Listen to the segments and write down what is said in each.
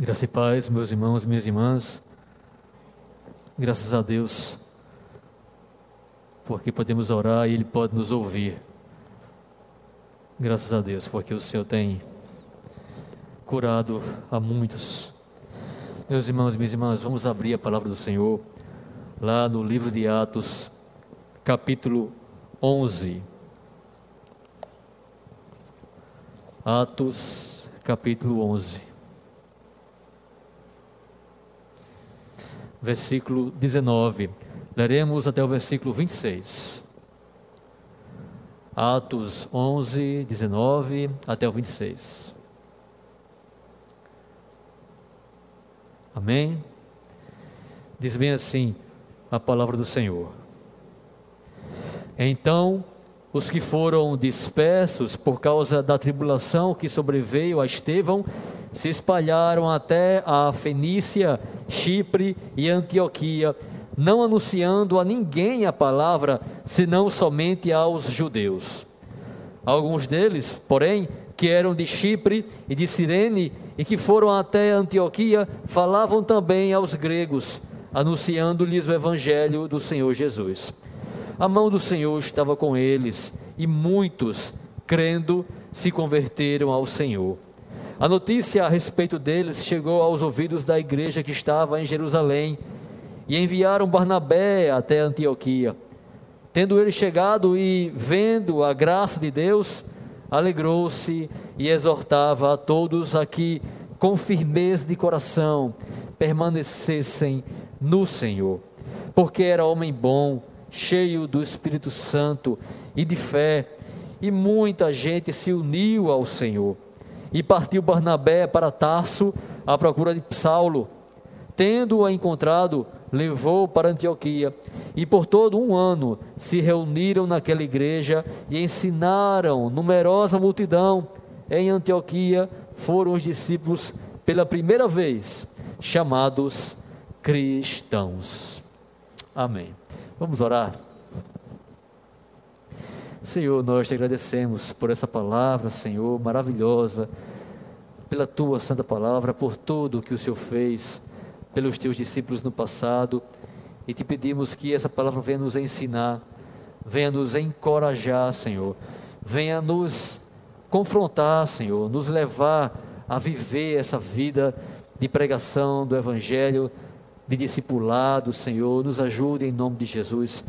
Graça e paz, meus irmãos, minhas irmãs. Graças a Deus, porque podemos orar e Ele pode nos ouvir. Graças a Deus, porque o Senhor tem curado a muitos. Meus irmãos minhas irmãs, vamos abrir a palavra do Senhor lá no livro de Atos, capítulo 11. Atos, capítulo 11. Versículo 19. Leremos até o versículo 26. Atos 11, 19 até o 26. Amém? Diz bem assim a palavra do Senhor. Então, os que foram dispersos por causa da tribulação que sobreveio a Estevão se espalharam até a Fenícia, Chipre e Antioquia, não anunciando a ninguém a palavra, senão somente aos judeus. Alguns deles, porém, que eram de Chipre e de Cirene e que foram até Antioquia, falavam também aos gregos, anunciando-lhes o evangelho do Senhor Jesus. A mão do Senhor estava com eles e muitos, crendo, se converteram ao Senhor. A notícia a respeito deles chegou aos ouvidos da igreja que estava em Jerusalém e enviaram Barnabé até Antioquia. Tendo ele chegado e vendo a graça de Deus, alegrou-se e exortava a todos a que, com firmeza de coração, permanecessem no Senhor, porque era homem bom, cheio do Espírito Santo e de fé, e muita gente se uniu ao Senhor. E partiu Barnabé para Tarso à procura de Saulo. Tendo-o encontrado, levou para Antioquia. E por todo um ano se reuniram naquela igreja e ensinaram numerosa multidão. Em Antioquia foram os discípulos pela primeira vez chamados cristãos. Amém. Vamos orar. Senhor, nós te agradecemos por essa palavra, Senhor, maravilhosa, pela tua santa palavra, por tudo que o Senhor fez pelos teus discípulos no passado, e te pedimos que essa palavra venha nos ensinar, venha nos encorajar, Senhor, venha nos confrontar, Senhor, nos levar a viver essa vida de pregação do Evangelho, de discipulado, Senhor, nos ajude em nome de Jesus,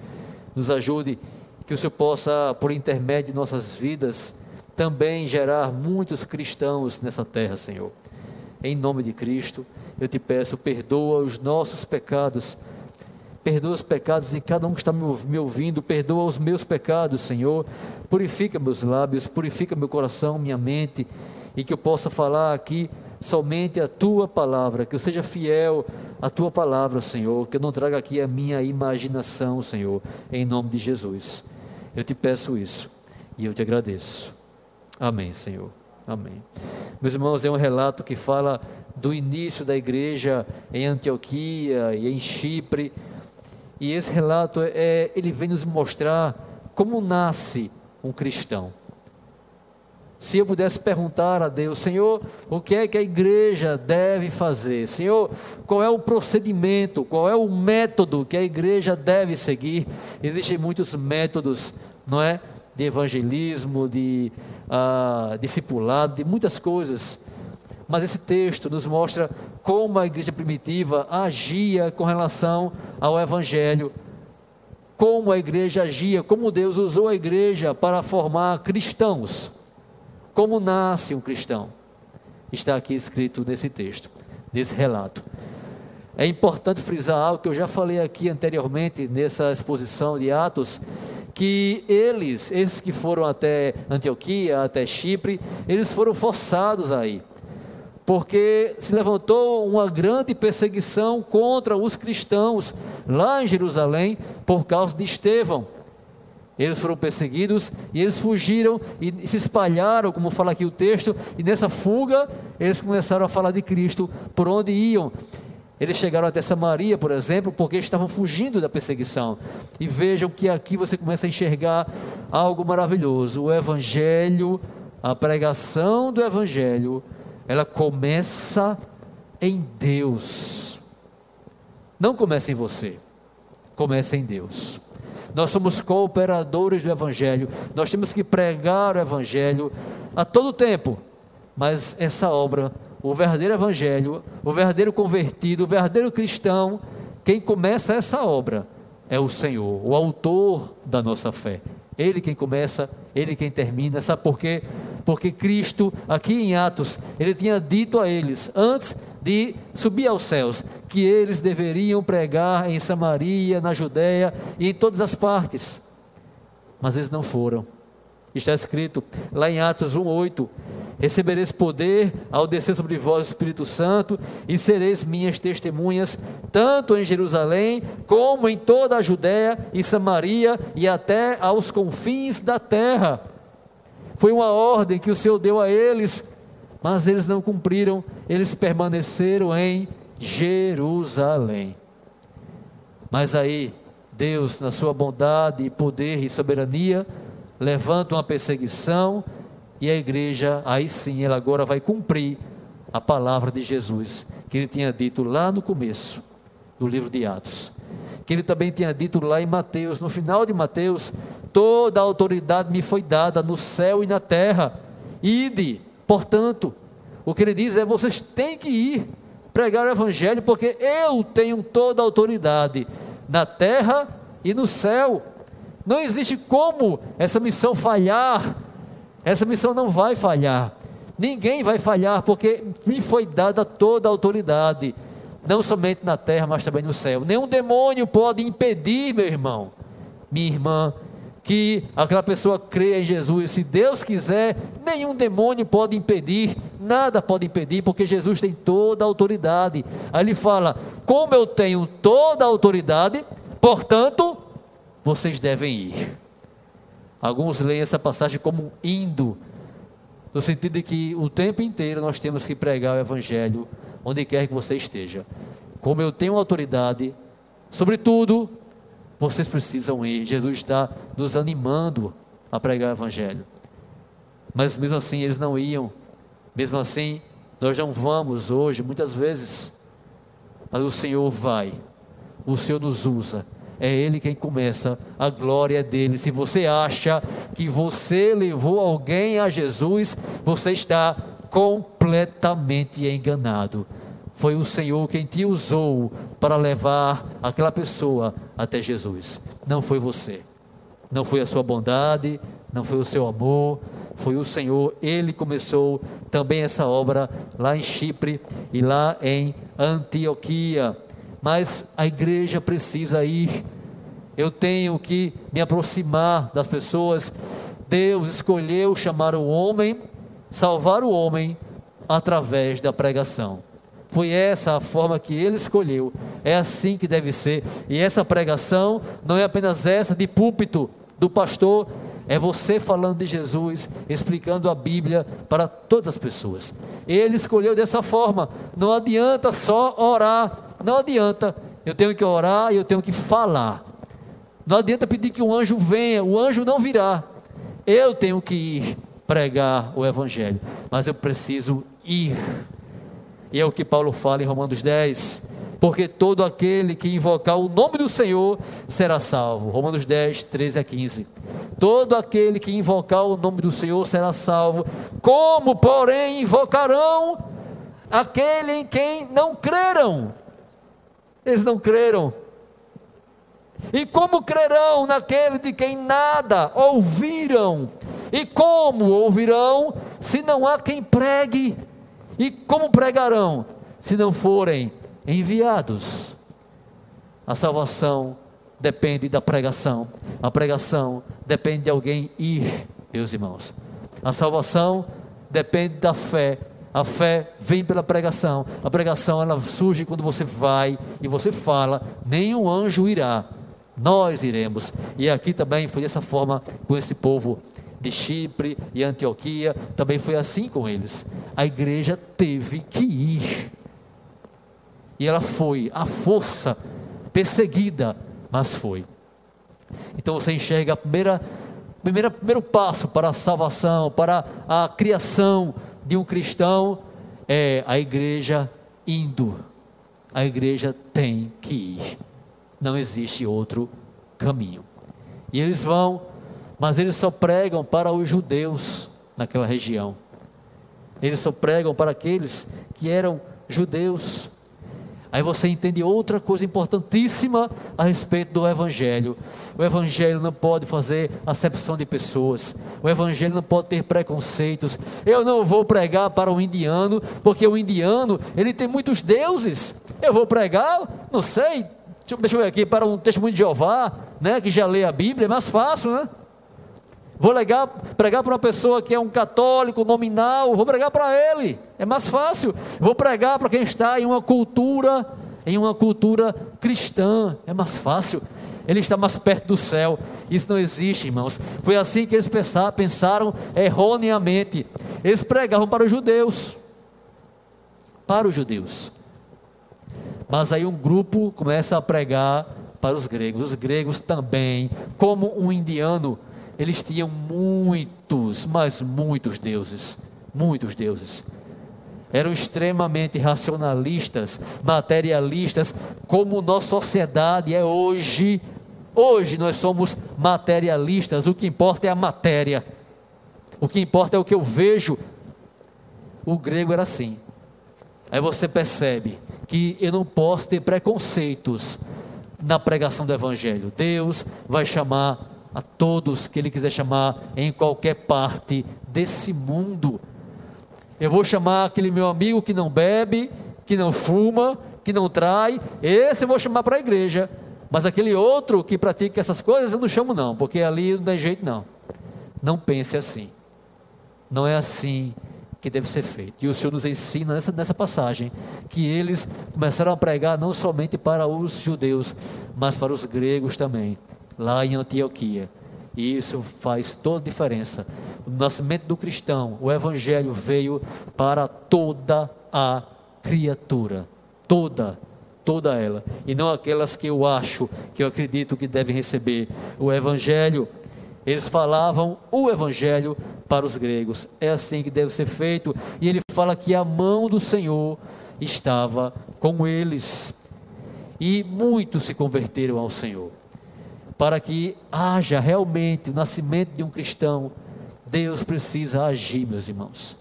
nos ajude que o Senhor possa, por intermédio de nossas vidas, também gerar muitos cristãos nessa terra, Senhor. Em nome de Cristo, eu te peço, perdoa os nossos pecados, perdoa os pecados de cada um que está me ouvindo, perdoa os meus pecados, Senhor. Purifica meus lábios, purifica meu coração, minha mente, e que eu possa falar aqui somente a tua palavra, que eu seja fiel à tua palavra, Senhor, que eu não traga aqui a minha imaginação, Senhor, em nome de Jesus. Eu te peço isso e eu te agradeço. Amém, Senhor. Amém. Meus irmãos, é um relato que fala do início da igreja em Antioquia e em Chipre. E esse relato é, ele vem nos mostrar como nasce um cristão. Se eu pudesse perguntar a Deus, Senhor, o que é que a igreja deve fazer? Senhor, qual é o procedimento, qual é o método que a igreja deve seguir? Existem muitos métodos, não é? De evangelismo, de uh, discipulado, de muitas coisas. Mas esse texto nos mostra como a igreja primitiva agia com relação ao evangelho, como a igreja agia, como Deus usou a igreja para formar cristãos. Como nasce um cristão? Está aqui escrito nesse texto, nesse relato. É importante frisar algo que eu já falei aqui anteriormente nessa exposição de Atos, que eles, esses que foram até Antioquia, até Chipre, eles foram forçados aí, porque se levantou uma grande perseguição contra os cristãos lá em Jerusalém por causa de Estevão. Eles foram perseguidos e eles fugiram e se espalharam, como fala aqui o texto, e nessa fuga eles começaram a falar de Cristo por onde iam. Eles chegaram até Samaria, por exemplo, porque estavam fugindo da perseguição. E vejam que aqui você começa a enxergar algo maravilhoso. O Evangelho, a pregação do Evangelho, ela começa em Deus. Não comece em você, comece em Deus. Nós somos cooperadores do Evangelho, nós temos que pregar o Evangelho a todo tempo, mas essa obra, o verdadeiro Evangelho, o verdadeiro convertido, o verdadeiro cristão, quem começa essa obra é o Senhor, o autor da nossa fé. Ele quem começa, ele quem termina. Sabe por quê? Porque Cristo, aqui em Atos, ele tinha dito a eles, antes de subir aos céus, que eles deveriam pregar em Samaria, na Judéia e em todas as partes. Mas eles não foram. Está escrito lá em Atos 1:8: Recebereis poder ao descer sobre vós o Espírito Santo, e sereis minhas testemunhas, tanto em Jerusalém, como em toda a Judéia e Samaria e até aos confins da terra. Foi uma ordem que o Senhor deu a eles, mas eles não cumpriram, eles permaneceram em Jerusalém. Mas aí, Deus, na sua bondade, poder e soberania, levanta uma perseguição e a igreja, aí sim, ela agora vai cumprir a palavra de Jesus, que ele tinha dito lá no começo do livro de Atos. Que ele também tinha dito lá em Mateus, no final de Mateus, toda a autoridade me foi dada no céu e na terra. Ide, portanto, o que ele diz é: vocês têm que ir pregar o evangelho, porque eu tenho toda a autoridade na terra e no céu. Não existe como essa missão falhar. Essa missão não vai falhar. Ninguém vai falhar, porque me foi dada toda a autoridade, não somente na terra, mas também no céu. Nenhum demônio pode impedir, meu irmão, minha irmã, que aquela pessoa creia em Jesus. Se Deus quiser, nenhum demônio pode impedir, nada pode impedir, porque Jesus tem toda a autoridade. Aí ele fala: Como eu tenho toda a autoridade, portanto, vocês devem ir. Alguns leem essa passagem como indo, no sentido de que o tempo inteiro nós temos que pregar o Evangelho onde quer que você esteja. Como eu tenho autoridade, sobretudo, vocês precisam ir. Jesus está nos animando a pregar o Evangelho. Mas mesmo assim eles não iam, mesmo assim nós não vamos hoje, muitas vezes, mas o Senhor vai, o Senhor nos usa é Ele quem começa, a glória é dele. Se você acha que você levou alguém a Jesus, você está completamente enganado. Foi o Senhor quem te usou para levar aquela pessoa até Jesus. Não foi você. Não foi a sua bondade, não foi o seu amor, foi o Senhor. Ele começou também essa obra lá em Chipre e lá em Antioquia mas a igreja precisa ir. Eu tenho que me aproximar das pessoas. Deus escolheu chamar o homem, salvar o homem através da pregação. Foi essa a forma que ele escolheu. É assim que deve ser. E essa pregação não é apenas essa de púlpito do pastor, é você falando de Jesus, explicando a Bíblia para todas as pessoas. Ele escolheu dessa forma. Não adianta só orar não adianta. Eu tenho que orar e eu tenho que falar. Não adianta pedir que um anjo venha, o anjo não virá. Eu tenho que ir pregar o Evangelho, mas eu preciso ir. E é o que Paulo fala em Romanos 10. Porque todo aquele que invocar o nome do Senhor será salvo. Romanos 10, 13 a 15. Todo aquele que invocar o nome do Senhor será salvo. Como, porém, invocarão aquele em quem não creram? Eles não creram. E como crerão naquele de quem nada ouviram? E como ouvirão se não há quem pregue? E como pregarão se não forem enviados? A salvação depende da pregação. A pregação depende de alguém ir, meus irmãos. A salvação depende da fé a fé vem pela pregação. A pregação ela surge quando você vai e você fala, nenhum anjo irá. Nós iremos. E aqui também foi dessa forma com esse povo de Chipre e Antioquia, também foi assim com eles. A igreja teve que ir. E ela foi, a força, perseguida, mas foi. Então você enxerga a primeira, primeira primeiro passo para a salvação, para a criação de um cristão é a igreja indo, a igreja tem que ir. Não existe outro caminho. E eles vão, mas eles só pregam para os judeus naquela região. Eles só pregam para aqueles que eram judeus. Aí você entende outra coisa importantíssima a respeito do Evangelho. O Evangelho não pode fazer acepção de pessoas. O Evangelho não pode ter preconceitos. Eu não vou pregar para o indiano, porque o indiano ele tem muitos deuses. Eu vou pregar, não sei, deixa eu ver aqui, para um testemunho de Jeová, né, que já lê a Bíblia, é mais fácil, né? Vou pregar para uma pessoa que é um católico nominal, vou pregar para ele, é mais fácil. Vou pregar para quem está em uma cultura, em uma cultura cristã, é mais fácil. Ele está mais perto do céu. Isso não existe, irmãos. Foi assim que eles pensaram erroneamente. Eles pregavam para os judeus. Para os judeus. Mas aí um grupo começa a pregar para os gregos. Os gregos também, como um indiano, eles tinham muitos, mas muitos deuses, muitos deuses. Eram extremamente racionalistas, materialistas, como nossa sociedade é hoje. Hoje nós somos materialistas, o que importa é a matéria, o que importa é o que eu vejo. O grego era assim. Aí você percebe que eu não posso ter preconceitos na pregação do Evangelho. Deus vai chamar a todos que Ele quiser chamar em qualquer parte desse mundo. Eu vou chamar aquele meu amigo que não bebe, que não fuma, que não trai, esse eu vou chamar para a igreja. Mas aquele outro que pratica essas coisas eu não chamo, não, porque ali não tem jeito, não. Não pense assim. Não é assim que deve ser feito. E o Senhor nos ensina nessa, nessa passagem que eles começaram a pregar não somente para os judeus, mas para os gregos também lá em Antioquia. E isso faz toda a diferença. O nascimento do cristão, o evangelho veio para toda a criatura, toda, toda ela, e não aquelas que eu acho, que eu acredito que devem receber o evangelho. Eles falavam o evangelho para os gregos. É assim que deve ser feito. E ele fala que a mão do Senhor estava com eles. E muitos se converteram ao Senhor para que haja realmente o nascimento de um cristão, Deus precisa agir, meus irmãos.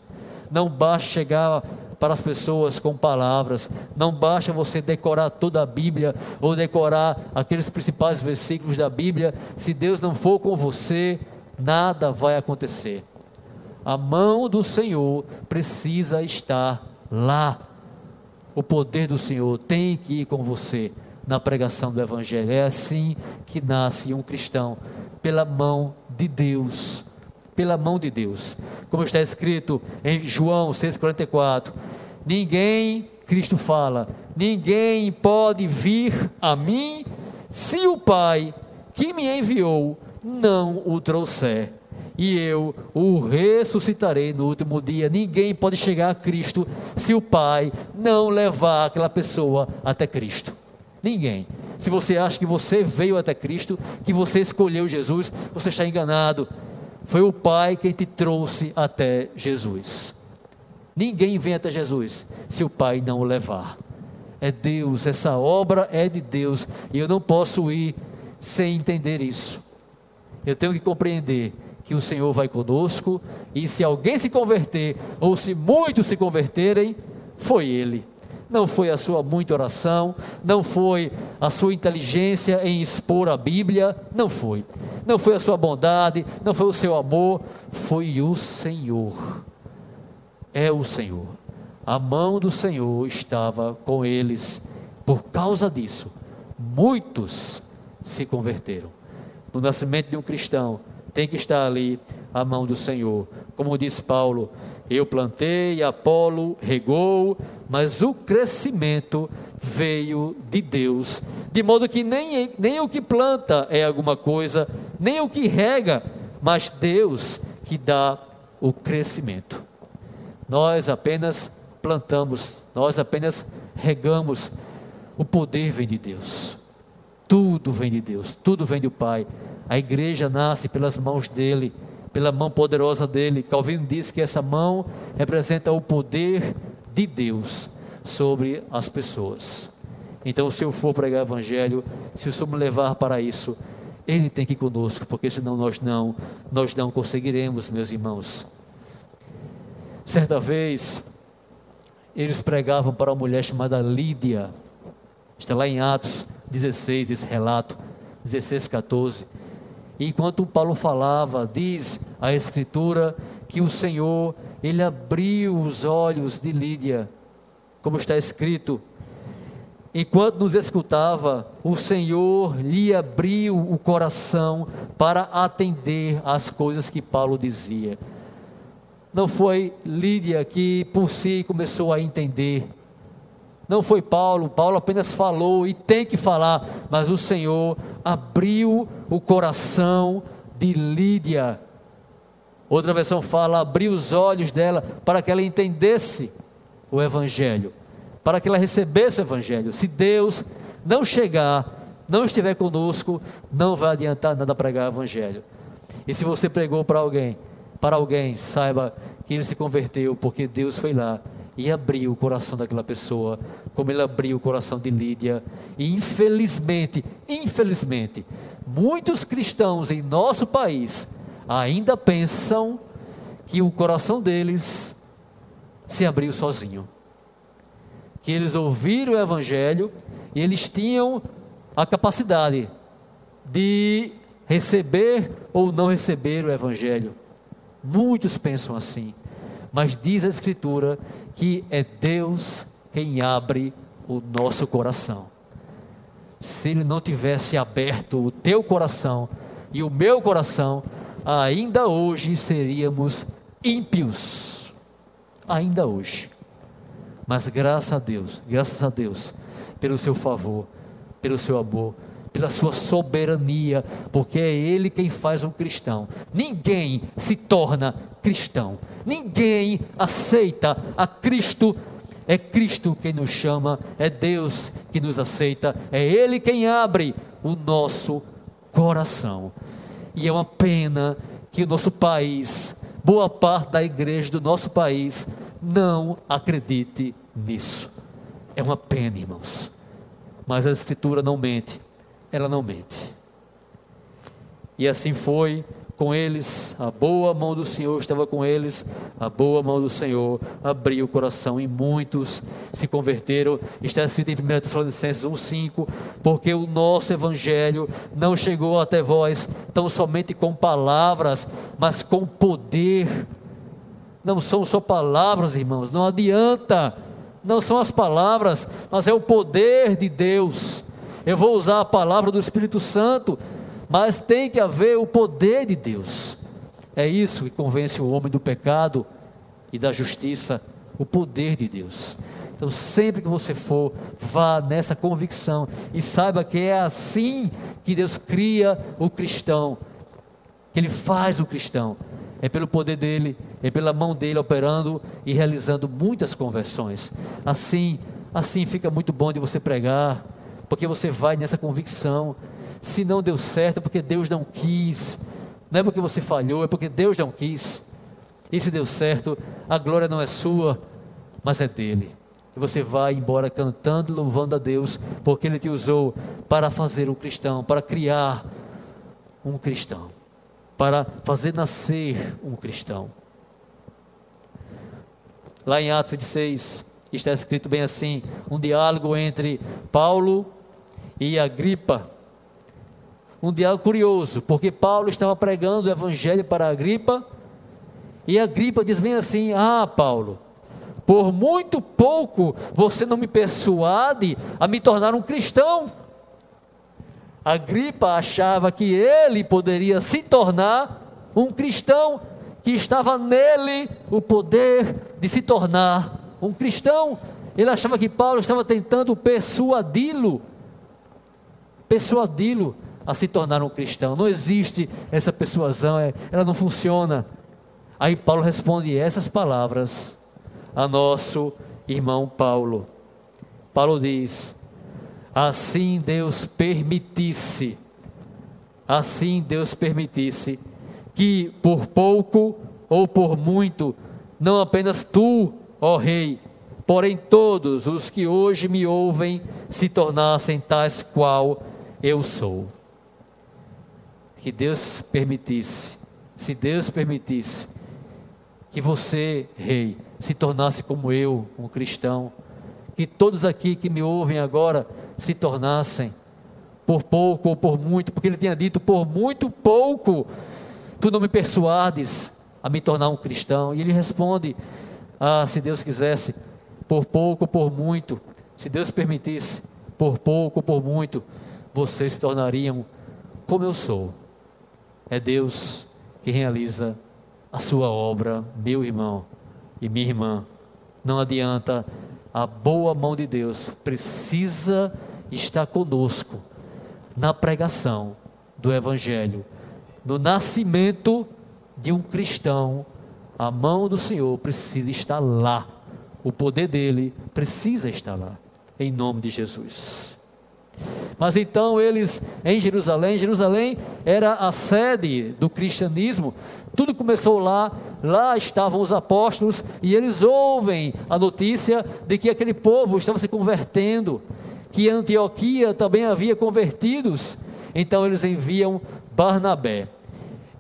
Não basta chegar para as pessoas com palavras, não basta você decorar toda a Bíblia ou decorar aqueles principais versículos da Bíblia, se Deus não for com você, nada vai acontecer. A mão do Senhor precisa estar lá. O poder do Senhor tem que ir com você na pregação do Evangelho. É assim que nasce um cristão, pela mão de Deus. Pela mão de Deus. Como está escrito em João 6,44: Ninguém, Cristo fala, ninguém pode vir a mim se o Pai que me enviou não o trouxer e eu o ressuscitarei no último dia. Ninguém pode chegar a Cristo se o Pai não levar aquela pessoa até Cristo. Ninguém. Se você acha que você veio até Cristo, que você escolheu Jesus, você está enganado. Foi o Pai quem te trouxe até Jesus. Ninguém vem até Jesus se o Pai não o levar. É Deus, essa obra é de Deus, e eu não posso ir sem entender isso. Eu tenho que compreender que o Senhor vai conosco, e se alguém se converter, ou se muitos se converterem, foi Ele não foi a sua muita oração, não foi a sua inteligência em expor a Bíblia, não foi. Não foi a sua bondade, não foi o seu amor, foi o Senhor. É o Senhor. A mão do Senhor estava com eles. Por causa disso, muitos se converteram. No nascimento de um cristão, tem que estar ali a mão do Senhor. Como diz Paulo, eu plantei, Apolo regou, mas o crescimento veio de Deus. De modo que nem, nem o que planta é alguma coisa, nem o que rega, mas Deus que dá o crescimento. Nós apenas plantamos, nós apenas regamos. O poder vem de Deus. Tudo vem de Deus, tudo vem do Pai. A igreja nasce pelas mãos dele pela mão poderosa dele. Calvino disse que essa mão representa o poder de Deus sobre as pessoas. Então, se eu for pregar o evangelho, se o Senhor me levar para isso, ele tem que ir conosco, porque senão nós não, nós não conseguiremos, meus irmãos. Certa vez, eles pregavam para uma mulher chamada Lídia. Está lá em Atos 16, esse relato, 16, 14. Enquanto Paulo falava, diz a Escritura que o Senhor, ele abriu os olhos de Lídia, como está escrito, Enquanto nos escutava, o Senhor lhe abriu o coração para atender às coisas que Paulo dizia. Não foi Lídia que por si começou a entender. Não foi Paulo, Paulo apenas falou e tem que falar, mas o Senhor abriu o coração de Lídia. Outra versão fala, abriu os olhos dela para que ela entendesse o Evangelho para que ela recebesse o Evangelho. Se Deus não chegar, não estiver conosco, não vai adiantar nada pregar o Evangelho. E se você pregou para alguém, para alguém, saiba que ele se converteu porque Deus foi lá e abriu o coração daquela pessoa, como ele abriu o coração de Lídia. E infelizmente, infelizmente, muitos cristãos em nosso país ainda pensam que o coração deles se abriu sozinho que eles ouviram o Evangelho e eles tinham a capacidade de receber ou não receber o Evangelho. Muitos pensam assim, mas diz a Escritura que é Deus quem abre o nosso coração. Se Ele não tivesse aberto o teu coração e o meu coração, ainda hoje seríamos ímpios. Ainda hoje. Mas graças a Deus, graças a Deus, pelo seu favor, pelo seu amor, pela sua soberania, porque é Ele quem faz um cristão. Ninguém se torna cristão, ninguém aceita a Cristo. É Cristo quem nos chama, é Deus que nos aceita, é Ele quem abre o nosso coração. E é uma pena que o nosso país, boa parte da igreja do nosso país, não acredite nisso. É uma pena, irmãos. Mas a Escritura não mente, ela não mente. E assim foi com eles, a boa mão do Senhor estava com eles, a boa mão do Senhor abriu o coração e muitos se converteram. Está escrito em 1 Tessalonicenses 1,5: Porque o nosso Evangelho não chegou até vós tão somente com palavras, mas com poder não são só palavras, irmãos, não adianta. Não são as palavras, mas é o poder de Deus. Eu vou usar a palavra do Espírito Santo, mas tem que haver o poder de Deus. É isso que convence o homem do pecado e da justiça, o poder de Deus. Então, sempre que você for, vá nessa convicção e saiba que é assim que Deus cria o cristão, que Ele faz o cristão é pelo poder dele, é pela mão dele operando e realizando muitas conversões. Assim, assim fica muito bom de você pregar, porque você vai nessa convicção. Se não deu certo, é porque Deus não quis. Não é porque você falhou, é porque Deus não quis. E se deu certo, a glória não é sua, mas é dele. E você vai embora cantando, louvando a Deus, porque ele te usou para fazer um cristão, para criar um cristão para fazer nascer um cristão. Lá em Atos 26 está escrito bem assim: um diálogo entre Paulo e Agripa. Um diálogo curioso, porque Paulo estava pregando o evangelho para Agripa, e Agripa diz bem assim: Ah, Paulo, por muito pouco você não me persuade a me tornar um cristão. Agripa achava que ele poderia se tornar um cristão, que estava nele o poder de se tornar um cristão. Ele achava que Paulo estava tentando persuadi-lo, persuadi-lo a se tornar um cristão. Não existe essa persuasão, é, ela não funciona. Aí Paulo responde essas palavras a nosso irmão Paulo. Paulo diz: assim Deus permitisse, assim Deus permitisse que por pouco ou por muito, não apenas tu, ó Rei, porém todos os que hoje me ouvem se tornassem tais qual eu sou. Que Deus permitisse, se Deus permitisse, que você, rei, se tornasse como eu, um cristão, que todos aqui que me ouvem agora se tornassem, por pouco ou por muito, porque ele tinha dito: por muito pouco, tu não me persuades a me tornar um cristão. E ele responde: ah, se Deus quisesse, por pouco ou por muito, se Deus permitisse, por pouco ou por muito, vocês se tornariam como eu sou. É Deus que realiza a sua obra, meu irmão e minha irmã. Não adianta, a boa mão de Deus precisa estar conosco na pregação do Evangelho, no nascimento de um cristão. A mão do Senhor precisa estar lá, o poder dele precisa estar lá, em nome de Jesus. Mas então eles em Jerusalém, Jerusalém era a sede do cristianismo. Tudo começou lá, lá estavam os apóstolos e eles ouvem a notícia de que aquele povo estava se convertendo, que Antioquia também havia convertidos. Então eles enviam Barnabé.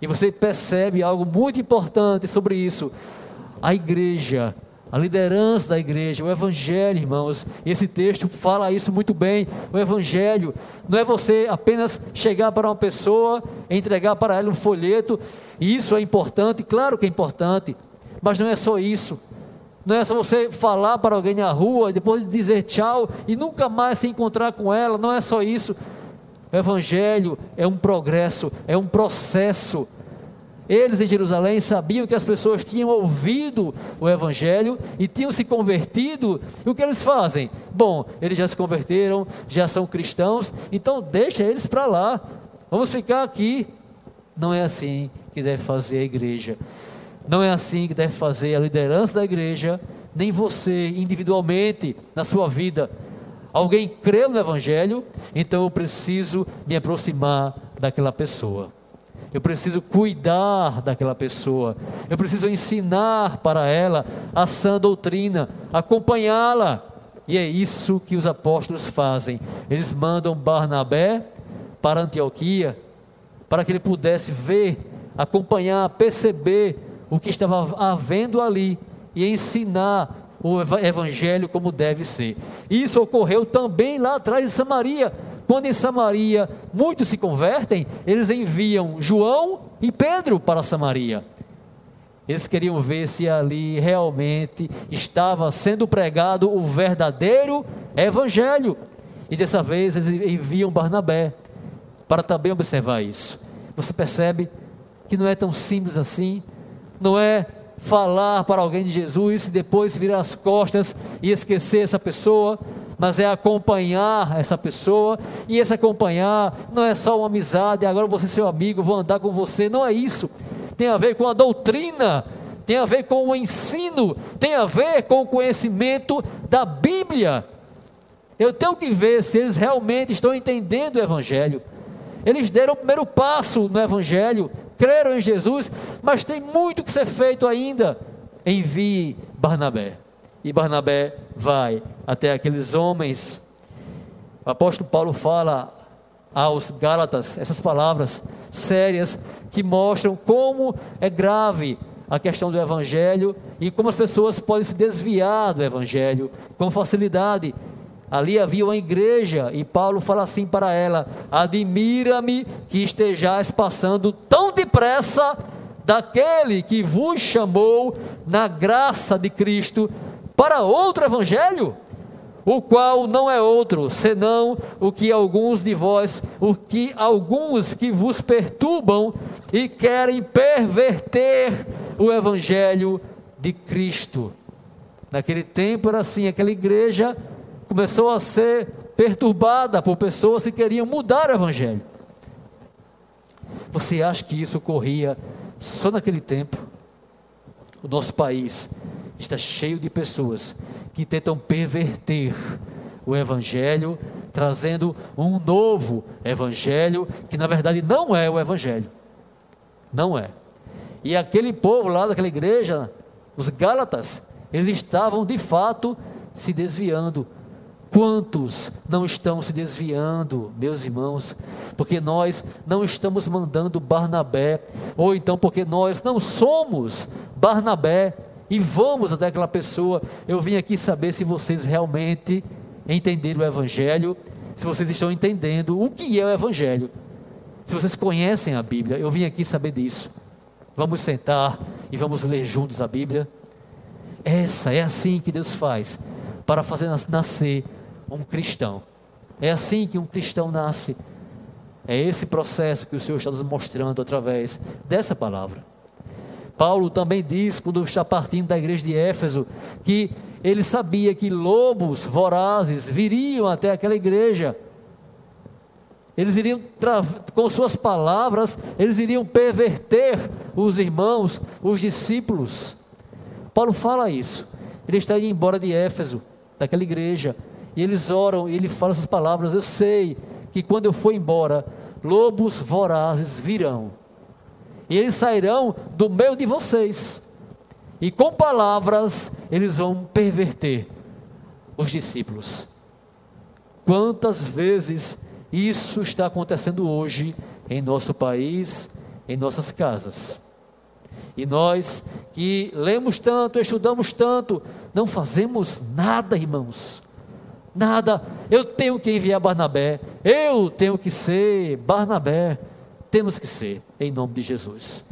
E você percebe algo muito importante sobre isso. A igreja a liderança da igreja, o Evangelho, irmãos, esse texto fala isso muito bem. O Evangelho não é você apenas chegar para uma pessoa, entregar para ela um folheto, isso é importante, claro que é importante, mas não é só isso. Não é só você falar para alguém na rua, depois de dizer tchau e nunca mais se encontrar com ela, não é só isso. O Evangelho é um progresso, é um processo eles em Jerusalém sabiam que as pessoas tinham ouvido o Evangelho e tinham se convertido. E o que eles fazem? Bom, eles já se converteram, já são cristãos, então deixa eles para lá. Vamos ficar aqui. Não é assim que deve fazer a igreja. Não é assim que deve fazer a liderança da igreja, nem você individualmente na sua vida. Alguém creu no Evangelho, então eu preciso me aproximar daquela pessoa. Eu preciso cuidar daquela pessoa. Eu preciso ensinar para ela a sã doutrina, acompanhá-la. E é isso que os apóstolos fazem. Eles mandam Barnabé para Antioquia, para que ele pudesse ver, acompanhar, perceber o que estava havendo ali e ensinar o evangelho como deve ser. Isso ocorreu também lá atrás em Samaria. Quando em Samaria muitos se convertem, eles enviam João e Pedro para Samaria. Eles queriam ver se ali realmente estava sendo pregado o verdadeiro evangelho. E dessa vez eles enviam Barnabé para também observar isso. Você percebe que não é tão simples assim, não é falar para alguém de Jesus e depois virar as costas e esquecer essa pessoa, mas é acompanhar essa pessoa, e esse acompanhar não é só uma amizade, agora você é seu amigo, vou andar com você, não é isso. Tem a ver com a doutrina, tem a ver com o ensino, tem a ver com o conhecimento da Bíblia. Eu tenho que ver se eles realmente estão entendendo o Evangelho. Eles deram o primeiro passo no Evangelho, creram em Jesus, mas tem muito que ser feito ainda. Envie Barnabé. E Barnabé vai até aqueles homens. O apóstolo Paulo fala aos Gálatas essas palavras sérias que mostram como é grave a questão do evangelho e como as pessoas podem se desviar do evangelho com facilidade. Ali havia uma igreja e Paulo fala assim para ela: Admira-me que estejais passando tão depressa daquele que vos chamou na graça de Cristo para outro evangelho, o qual não é outro, senão o que alguns de vós, o que alguns que vos perturbam e querem perverter o evangelho de Cristo. Naquele tempo era assim, aquela igreja começou a ser perturbada por pessoas que queriam mudar o evangelho. Você acha que isso ocorria só naquele tempo? O nosso país está cheio de pessoas que tentam perverter o Evangelho, trazendo um novo Evangelho, que na verdade não é o Evangelho. Não é. E aquele povo lá daquela igreja, os Gálatas, eles estavam de fato se desviando. Quantos não estão se desviando, meus irmãos, porque nós não estamos mandando Barnabé, ou então porque nós não somos Barnabé e vamos até aquela pessoa. Eu vim aqui saber se vocês realmente entenderam o Evangelho, se vocês estão entendendo o que é o Evangelho, se vocês conhecem a Bíblia. Eu vim aqui saber disso. Vamos sentar e vamos ler juntos a Bíblia. Essa é assim que Deus faz para fazer nascer um cristão. É assim que um cristão nasce. É esse processo que o Senhor está nos mostrando através dessa palavra. Paulo também diz, quando está partindo da igreja de Éfeso, que ele sabia que lobos vorazes viriam até aquela igreja. Eles iriam, com suas palavras, eles iriam perverter os irmãos, os discípulos. Paulo fala isso. Ele está indo embora de Éfeso, daquela igreja, e eles oram, e ele fala essas palavras: Eu sei que quando eu for embora, lobos vorazes virão, e eles sairão do meio de vocês, e com palavras eles vão perverter os discípulos. Quantas vezes isso está acontecendo hoje em nosso país, em nossas casas? E nós que lemos tanto, estudamos tanto, não fazemos nada, irmãos nada. Eu tenho que enviar Barnabé, eu tenho que ser Barnabé. Temos que ser, em nome de Jesus.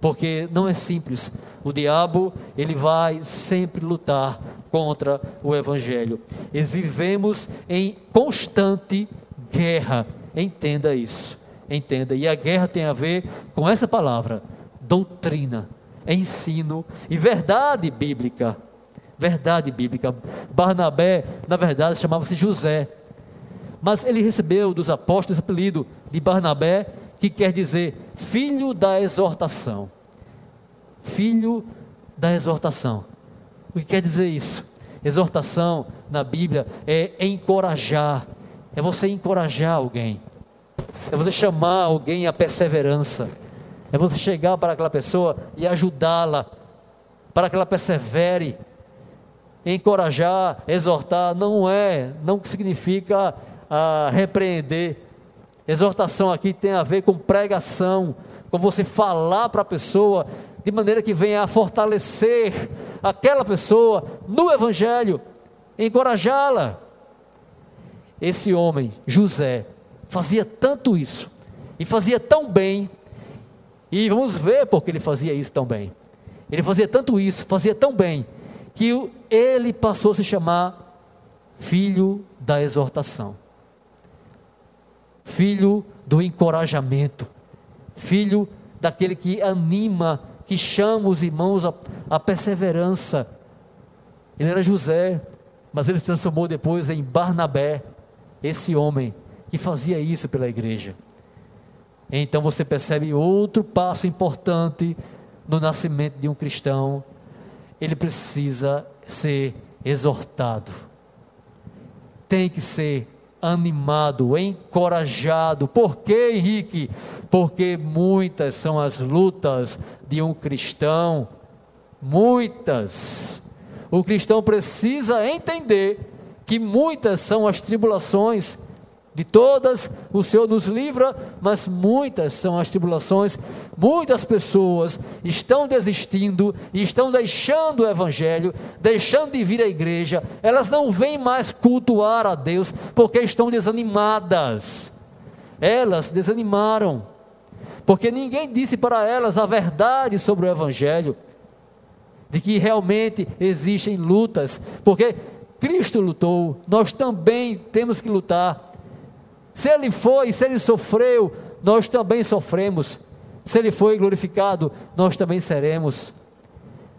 Porque não é simples. O diabo, ele vai sempre lutar contra o evangelho. E vivemos em constante guerra. Entenda isso. Entenda. E a guerra tem a ver com essa palavra: doutrina, ensino e verdade bíblica verdade bíblica. Barnabé, na verdade, chamava-se José. Mas ele recebeu dos apóstolos esse apelido de Barnabé, que quer dizer filho da exortação. Filho da exortação. O que quer dizer isso? Exortação na Bíblia é encorajar, é você encorajar alguém, é você chamar alguém à perseverança, é você chegar para aquela pessoa e ajudá-la, para que ela persevere encorajar, exortar, não é, não significa ah, repreender. Exortação aqui tem a ver com pregação, com você falar para a pessoa de maneira que venha a fortalecer aquela pessoa no Evangelho, encorajá-la. Esse homem, José, fazia tanto isso, e fazia tão bem, e vamos ver porque ele fazia isso tão bem. Ele fazia tanto isso, fazia tão bem, que ele passou a se chamar filho da exortação, filho do encorajamento, filho daquele que anima, que chama os irmãos à, perseverança. Ele era José, mas ele se transformou depois em Barnabé, esse homem que fazia isso pela igreja. Então você percebe outro passo importante no nascimento de um cristão ele precisa ser exortado, tem que ser animado, encorajado. Por quê, Henrique? Porque muitas são as lutas de um cristão, muitas. O cristão precisa entender que muitas são as tribulações de todas o Senhor nos livra, mas muitas são as tribulações, muitas pessoas estão desistindo e estão deixando o Evangelho, deixando de vir à igreja, elas não vêm mais cultuar a Deus porque estão desanimadas. Elas desanimaram, porque ninguém disse para elas a verdade sobre o Evangelho, de que realmente existem lutas, porque Cristo lutou, nós também temos que lutar se ele foi, se ele sofreu, nós também sofremos. Se ele foi glorificado, nós também seremos.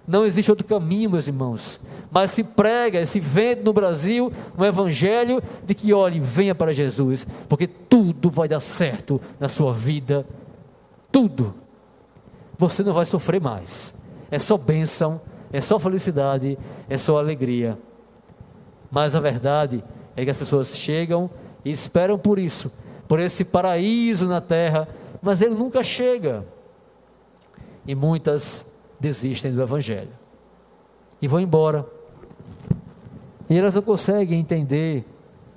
Não existe outro caminho, meus irmãos. Mas se prega, se vende no Brasil um evangelho de que, olhe, venha para Jesus, porque tudo vai dar certo na sua vida. Tudo. Você não vai sofrer mais. É só bênção, é só felicidade, é só alegria. Mas a verdade é que as pessoas chegam e esperam por isso, por esse paraíso na terra, mas ele nunca chega. E muitas desistem do Evangelho e vão embora. E elas não conseguem entender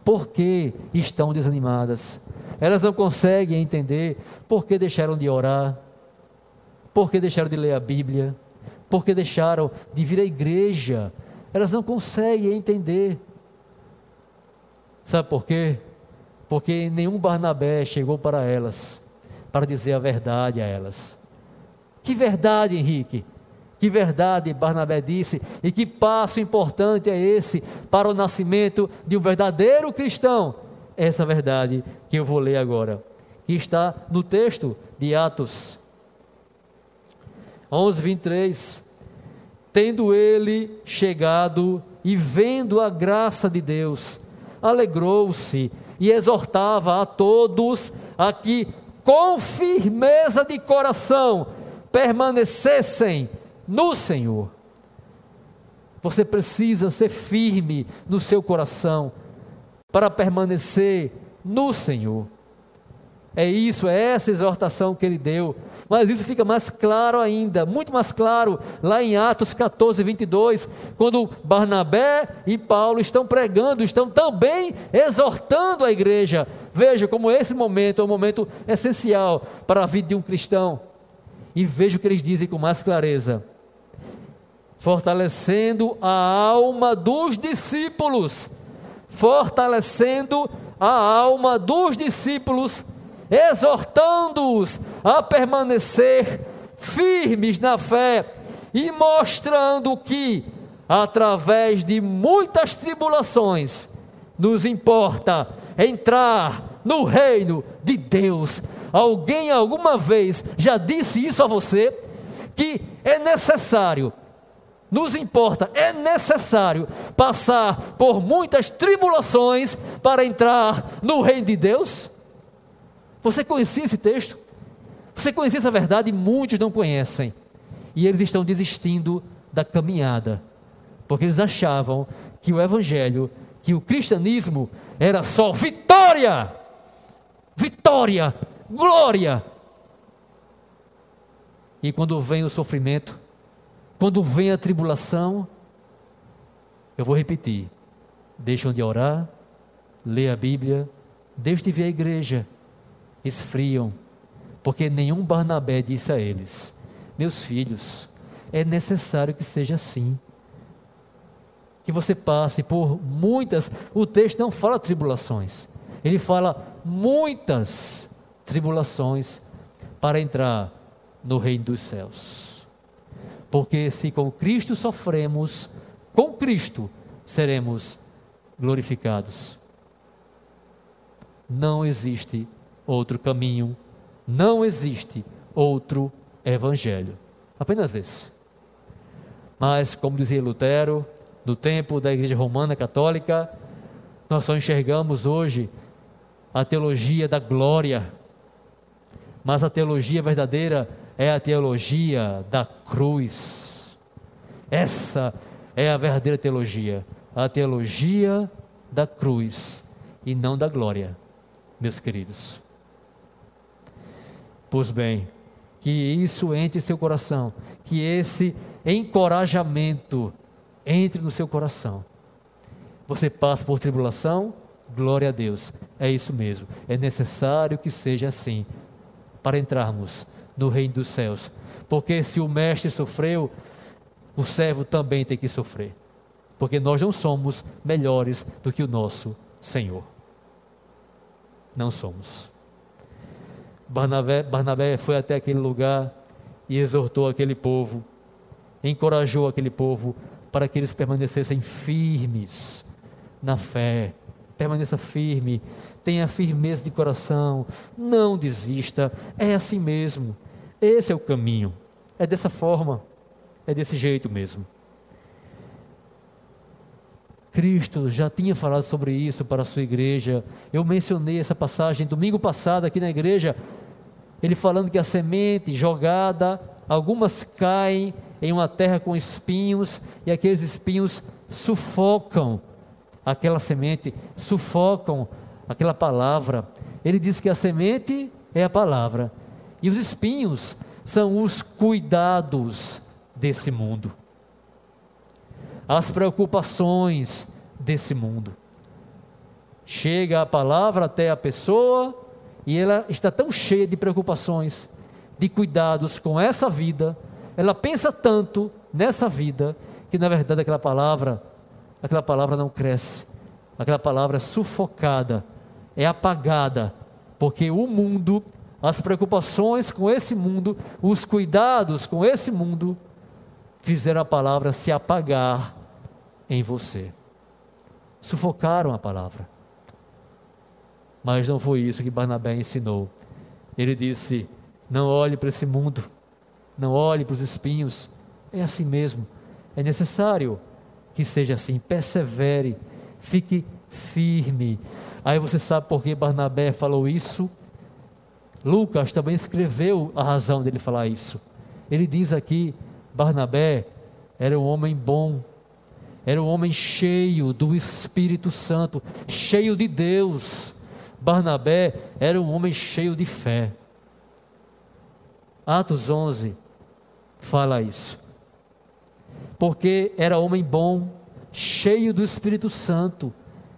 por que estão desanimadas. Elas não conseguem entender por que deixaram de orar, por que deixaram de ler a Bíblia, por que deixaram de vir à igreja. Elas não conseguem entender. Sabe por quê? Porque nenhum Barnabé chegou para elas para dizer a verdade a elas. Que verdade, Henrique? Que verdade Barnabé disse, e que passo importante é esse para o nascimento de um verdadeiro cristão. Essa verdade que eu vou ler agora, que está no texto de Atos 11, 23. Tendo ele chegado e vendo a graça de Deus, alegrou-se e exortava a todos a que, com firmeza de coração, permanecessem no Senhor. Você precisa ser firme no seu coração para permanecer no Senhor. É isso, é essa exortação que ele deu. Mas isso fica mais claro ainda, muito mais claro, lá em Atos 14, 22, quando Barnabé e Paulo estão pregando, estão também exortando a igreja. Veja como esse momento é um momento essencial para a vida de um cristão. E veja o que eles dizem com mais clareza fortalecendo a alma dos discípulos, fortalecendo a alma dos discípulos, exortando-os a permanecer firmes na fé e mostrando que, através de muitas tribulações, nos importa entrar no reino de Deus. Alguém alguma vez já disse isso a você? Que é necessário nos importa, é necessário passar por muitas tribulações para entrar no reino de Deus? Você conhecia esse texto? Você conhecia essa verdade? Muitos não conhecem. E eles estão desistindo da caminhada, porque eles achavam que o Evangelho, que o cristianismo era só vitória, vitória, glória. E quando vem o sofrimento, quando vem a tribulação, eu vou repetir: deixam de orar, ler a Bíblia, deixam de vir à igreja, esfriam, porque nenhum Barnabé disse a eles: Meus filhos, é necessário que seja assim. Que você passe por muitas, o texto não fala tribulações, ele fala muitas tribulações para entrar no reino dos céus. Porque se com Cristo sofremos, com Cristo seremos glorificados. Não existe outro caminho, não existe outro evangelho. Apenas esse. Mas, como dizia Lutero, no tempo da Igreja Romana Católica, nós só enxergamos hoje a teologia da glória. Mas a teologia verdadeira é a teologia da cruz. Essa é a verdadeira teologia, a teologia da cruz e não da glória, meus queridos. Pois bem, que isso entre em seu coração, que esse encorajamento entre no seu coração. Você passa por tribulação, glória a Deus, é isso mesmo, é necessário que seja assim, para entrarmos no reino dos céus. Porque se o mestre sofreu, o servo também tem que sofrer. Porque nós não somos melhores do que o nosso Senhor. Não somos. Barnabé, Barnabé foi até aquele lugar e exortou aquele povo, encorajou aquele povo para que eles permanecessem firmes na fé. Permaneça firme, tenha firmeza de coração, não desista, é assim mesmo. Esse é o caminho. É dessa forma. É desse jeito mesmo. Cristo já tinha falado sobre isso para a sua igreja. Eu mencionei essa passagem domingo passado aqui na igreja. Ele falando que a semente jogada, algumas caem em uma terra com espinhos e aqueles espinhos sufocam aquela semente, sufocam aquela palavra. Ele diz que a semente é a palavra e os espinhos são os cuidados desse mundo. As preocupações desse mundo. Chega a palavra até a pessoa e ela está tão cheia de preocupações, de cuidados com essa vida, ela pensa tanto nessa vida que na verdade aquela palavra, aquela palavra não cresce. Aquela palavra é sufocada, é apagada, porque o mundo, as preocupações com esse mundo, os cuidados com esse mundo fizeram a palavra se apagar em você. Sufocaram a palavra. Mas não foi isso que Barnabé ensinou. Ele disse: não olhe para esse mundo, não olhe para os espinhos. É assim mesmo. É necessário que seja assim. Persevere, fique firme. Aí você sabe por que Barnabé falou isso? Lucas também escreveu a razão dele falar isso. Ele diz aqui: Barnabé era um homem bom, era um homem cheio do Espírito Santo, cheio de Deus. Barnabé era um homem cheio de fé. Atos 11 fala isso. Porque era homem bom, cheio do Espírito Santo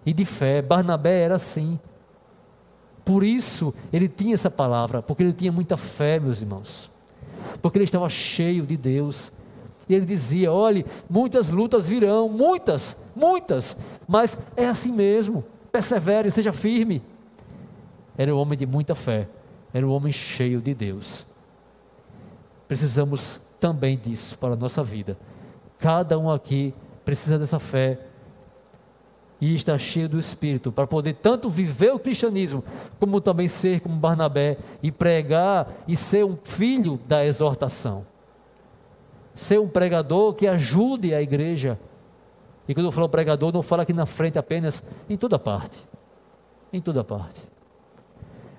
e de fé. Barnabé era assim. Por isso ele tinha essa palavra, porque ele tinha muita fé, meus irmãos. Porque ele estava cheio de Deus. E ele dizia: olhe, muitas lutas virão, muitas, muitas, mas é assim mesmo. Persevere, seja firme. Era um homem de muita fé, era um homem cheio de Deus. Precisamos também disso para a nossa vida. Cada um aqui precisa dessa fé e estar cheio do Espírito para poder tanto viver o cristianismo, como também ser como Barnabé e pregar e ser um filho da exortação ser um pregador que ajude a igreja. E quando eu falo pregador, não falo aqui na frente apenas, em toda parte. Em toda parte.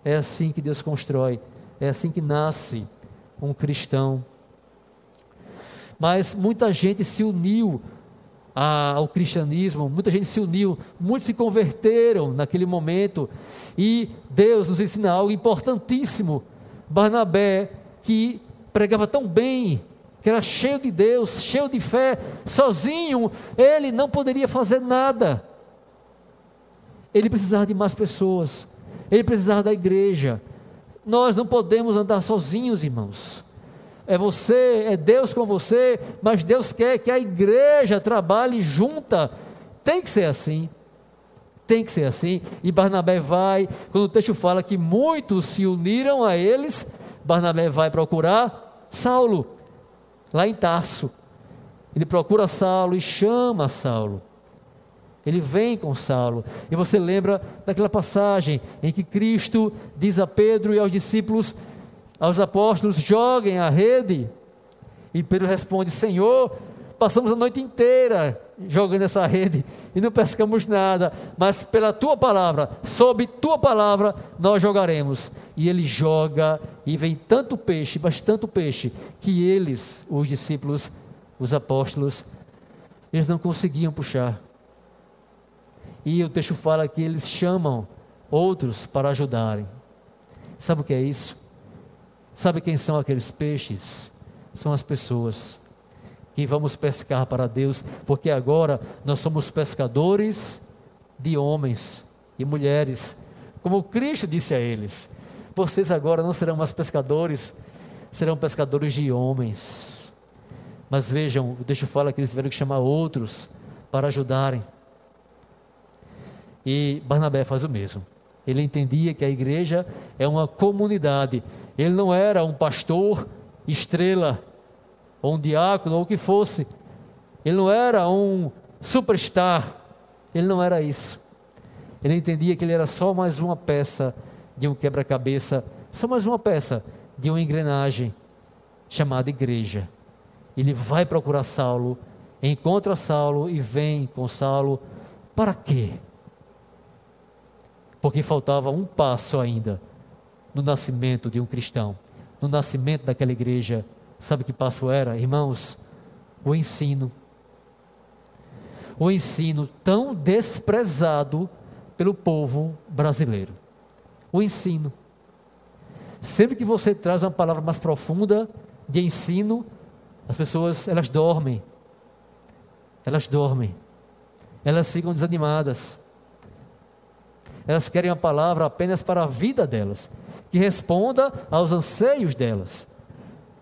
É assim que Deus constrói, é assim que nasce um cristão. Mas muita gente se uniu ao cristianismo, muita gente se uniu, muitos se converteram naquele momento, e Deus nos ensina algo importantíssimo. Barnabé, que pregava tão bem que era cheio de Deus, cheio de fé, sozinho, ele não poderia fazer nada. Ele precisava de mais pessoas, ele precisava da igreja. Nós não podemos andar sozinhos, irmãos. É você, é Deus com você, mas Deus quer que a igreja trabalhe junta. Tem que ser assim. Tem que ser assim. E Barnabé vai, quando o texto fala que muitos se uniram a eles, Barnabé vai procurar Saulo lá em Tarso. Ele procura Saulo e chama Saulo. Ele vem com Saulo. E você lembra daquela passagem em que Cristo diz a Pedro e aos discípulos, aos apóstolos: joguem a rede. E Pedro responde: Senhor, passamos a noite inteira jogando essa rede e não pescamos nada, mas pela tua palavra, sob tua palavra, nós jogaremos. E ele joga e vem tanto peixe, mas tanto peixe, que eles, os discípulos, os apóstolos, eles não conseguiam puxar. E o texto fala que eles chamam outros para ajudarem. Sabe o que é isso? Sabe quem são aqueles peixes? São as pessoas que vamos pescar para Deus, porque agora nós somos pescadores de homens e mulheres, como Cristo disse a eles: vocês agora não serão mais pescadores, serão pescadores de homens. Mas vejam, deixa eu falar que eles tiveram que chamar outros para ajudarem. E Barnabé faz o mesmo. Ele entendia que a igreja é uma comunidade. Ele não era um pastor estrela, ou um diácono, ou o que fosse. Ele não era um superstar. Ele não era isso. Ele entendia que ele era só mais uma peça de um quebra-cabeça, só mais uma peça de uma engrenagem chamada igreja. Ele vai procurar Saulo, encontra Saulo e vem com Saulo. Para quê? Porque faltava um passo ainda no nascimento de um cristão, no nascimento daquela igreja Sabe que passo era, irmãos? O ensino. O ensino tão desprezado pelo povo brasileiro. O ensino. Sempre que você traz uma palavra mais profunda de ensino, as pessoas elas dormem. Elas dormem. elas ficam desanimadas. Elas querem a palavra apenas para a vida delas, que responda aos anseios delas.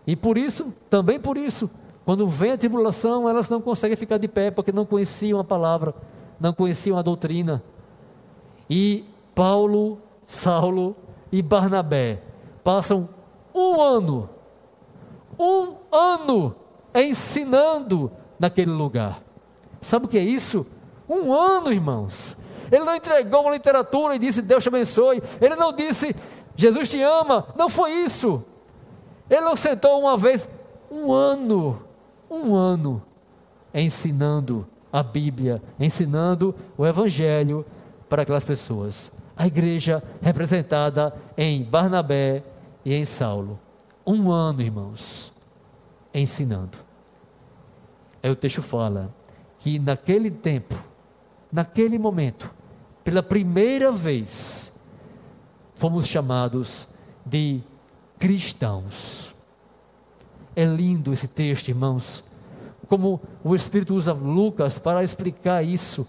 E por isso, também por isso, quando vem a tribulação, elas não conseguem ficar de pé, porque não conheciam a palavra, não conheciam a doutrina. E Paulo, Saulo e Barnabé passam um ano, um ano ensinando naquele lugar. Sabe o que é isso? Um ano, irmãos. Ele não entregou uma literatura e disse Deus te abençoe. Ele não disse Jesus te ama. Não foi isso. Ele sentou uma vez, um ano, um ano, ensinando a Bíblia, ensinando o Evangelho para aquelas pessoas. A igreja representada em Barnabé e em Saulo. Um ano, irmãos, ensinando. Aí o texto fala que naquele tempo, naquele momento, pela primeira vez, fomos chamados de cristãos. É lindo esse texto, irmãos. Como o Espírito usa Lucas para explicar isso.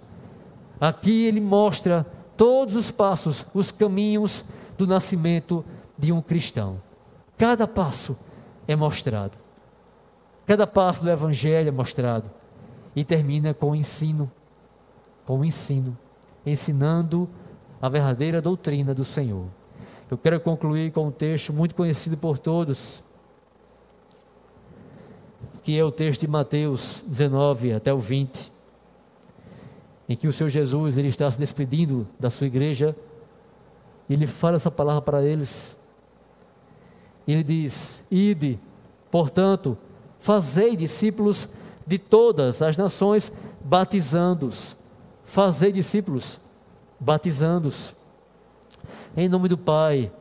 Aqui ele mostra todos os passos, os caminhos do nascimento de um cristão. Cada passo é mostrado. Cada passo do Evangelho é mostrado. E termina com o ensino. Com o ensino. Ensinando a verdadeira doutrina do Senhor. Eu quero concluir com um texto muito conhecido por todos, que é o texto de Mateus 19 até o 20, em que o Senhor Jesus ele está se despedindo da sua igreja e ele fala essa palavra para eles. Ele diz: Ide, portanto, fazei discípulos de todas as nações, batizando-os. Fazei discípulos, batizando-os em nome do Pai,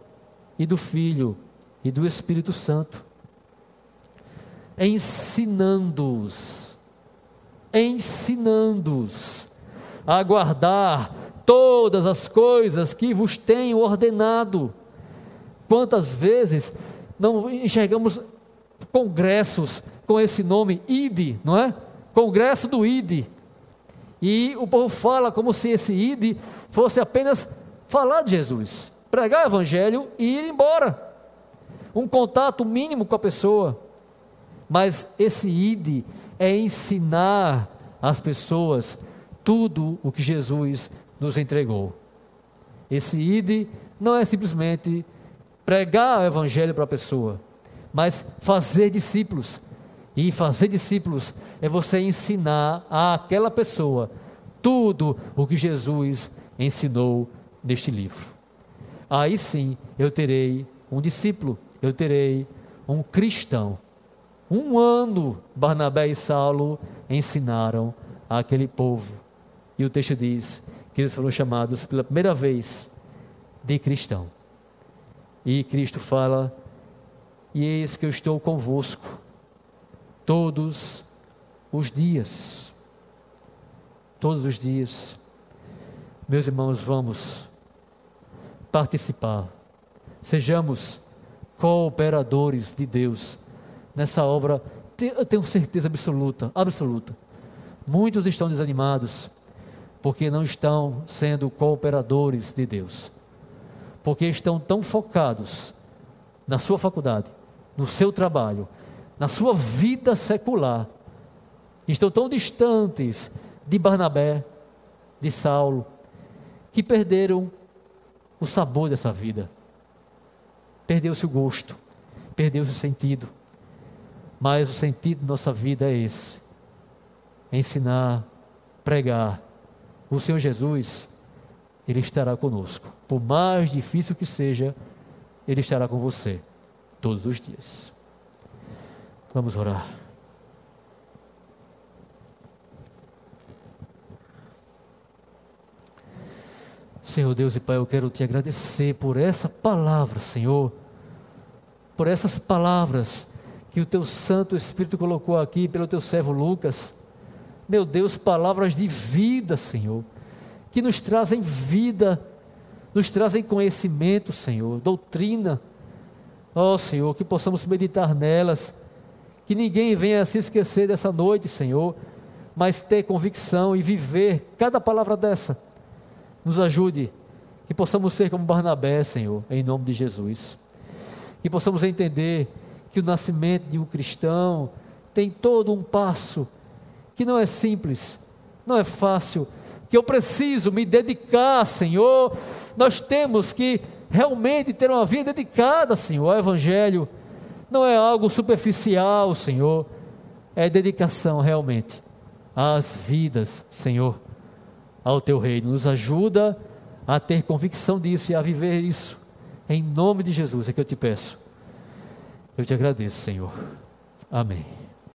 e do Filho, e do Espírito Santo. Ensinando-os, ensinando-os a guardar todas as coisas que vos tenho ordenado. Quantas vezes não enxergamos congressos com esse nome, ID, não é? Congresso do ID. E o povo fala como se esse ID fosse apenas falar de Jesus, pregar o evangelho e ir embora. Um contato mínimo com a pessoa. Mas esse id é ensinar as pessoas tudo o que Jesus nos entregou. Esse id não é simplesmente pregar o evangelho para a pessoa, mas fazer discípulos. E fazer discípulos é você ensinar àquela pessoa tudo o que Jesus ensinou neste livro. Aí sim eu terei um discípulo, eu terei um cristão. Um ano Barnabé e Saulo ensinaram àquele povo. E o texto diz que eles foram chamados pela primeira vez de cristão. E Cristo fala: E eis que eu estou convosco todos os dias. Todos os dias. Meus irmãos, vamos participar. Sejamos cooperadores de Deus nessa obra. Eu tenho certeza absoluta, absoluta. Muitos estão desanimados porque não estão sendo cooperadores de Deus. Porque estão tão focados na sua faculdade, no seu trabalho, na sua vida secular. Estão tão distantes de Barnabé, de Saulo, que perderam o sabor dessa vida. Perdeu-se o gosto, perdeu-se o sentido. Mas o sentido da nossa vida é esse: ensinar, pregar. O Senhor Jesus, Ele estará conosco. Por mais difícil que seja, Ele estará com você todos os dias. Vamos orar. Senhor Deus e Pai, eu quero te agradecer por essa palavra, Senhor, por essas palavras que o teu Santo Espírito colocou aqui pelo teu servo Lucas. Meu Deus, palavras de vida, Senhor, que nos trazem vida, nos trazem conhecimento, Senhor, doutrina. Ó oh, Senhor, que possamos meditar nelas, que ninguém venha se esquecer dessa noite, Senhor, mas ter convicção e viver cada palavra dessa. Nos ajude, que possamos ser como Barnabé, Senhor, em nome de Jesus. Que possamos entender que o nascimento de um cristão tem todo um passo que não é simples, não é fácil, que eu preciso me dedicar, Senhor. Nós temos que realmente ter uma vida dedicada, Senhor, ao Evangelho. Não é algo superficial, Senhor, é dedicação realmente às vidas, Senhor, ao Teu reino. Nos ajuda a ter convicção disso e a viver isso. Em nome de Jesus é que eu te peço. Eu te agradeço, Senhor. Amém.